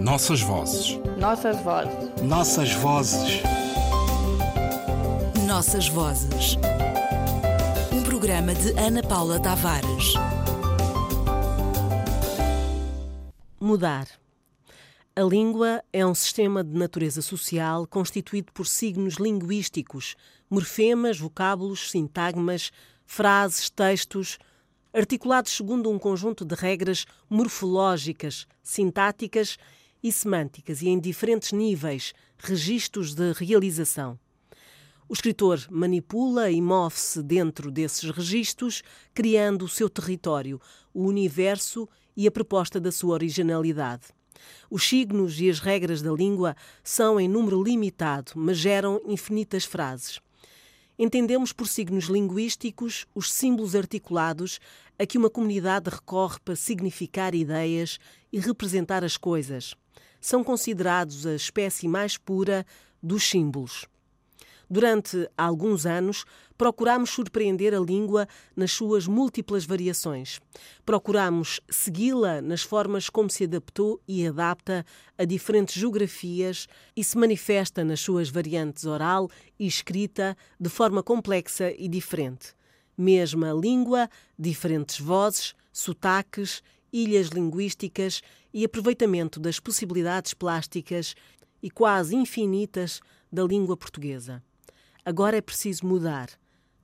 Nossas vozes. Nossas vozes. Nossas vozes. Nossas vozes. Um programa de Ana Paula Tavares. Mudar. A língua é um sistema de natureza social constituído por signos linguísticos, morfemas, vocábulos, sintagmas, frases, textos, articulados segundo um conjunto de regras morfológicas, sintáticas e semânticas e em diferentes níveis, registros de realização. O escritor manipula e move-se dentro desses registros, criando o seu território, o universo e a proposta da sua originalidade. Os signos e as regras da língua são em número limitado, mas geram infinitas frases. Entendemos por signos linguísticos os símbolos articulados a que uma comunidade recorre para significar ideias e representar as coisas. São considerados a espécie mais pura dos símbolos. Durante alguns anos, procuramos surpreender a língua nas suas múltiplas variações. Procuramos segui-la nas formas como se adaptou e adapta a diferentes geografias e se manifesta nas suas variantes oral e escrita de forma complexa e diferente. Mesma língua, diferentes vozes, sotaques, ilhas linguísticas e aproveitamento das possibilidades plásticas e quase infinitas da língua portuguesa. Agora é preciso mudar,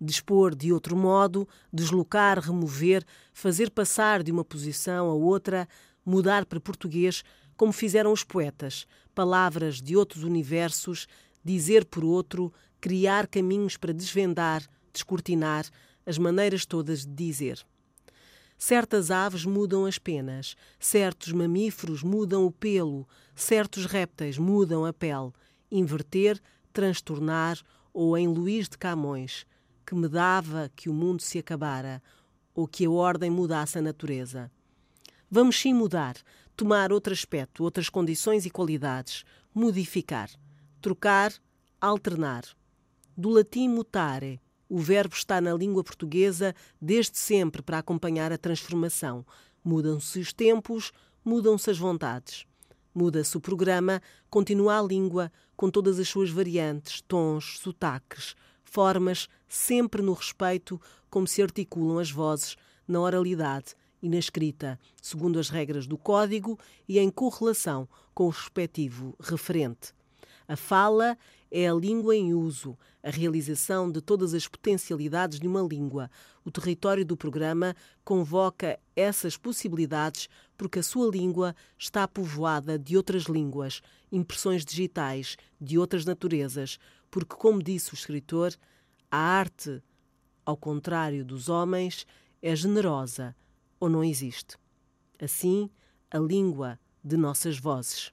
dispor de outro modo, deslocar, remover, fazer passar de uma posição a outra, mudar para português, como fizeram os poetas, palavras de outros universos, dizer por outro, criar caminhos para desvendar, descortinar as maneiras todas de dizer. Certas aves mudam as penas, certos mamíferos mudam o pelo, certos répteis mudam a pele. Inverter, transtornar ou em Luís de Camões, que me dava que o mundo se acabara ou que a ordem mudasse a natureza. Vamos sim mudar, tomar outro aspecto, outras condições e qualidades, modificar, trocar, alternar. Do latim mutare, o verbo está na língua portuguesa desde sempre para acompanhar a transformação. Mudam-se os tempos, mudam-se as vontades. Muda-se o programa, continua a língua, com todas as suas variantes, tons, sotaques, formas, sempre no respeito como se articulam as vozes na oralidade e na escrita, segundo as regras do código e em correlação com o respectivo referente. A fala é a língua em uso, a realização de todas as potencialidades de uma língua. O território do programa convoca essas possibilidades porque a sua língua está povoada de outras línguas, impressões digitais de outras naturezas, porque, como disse o escritor, a arte, ao contrário dos homens, é generosa ou não existe. Assim, a língua de nossas vozes.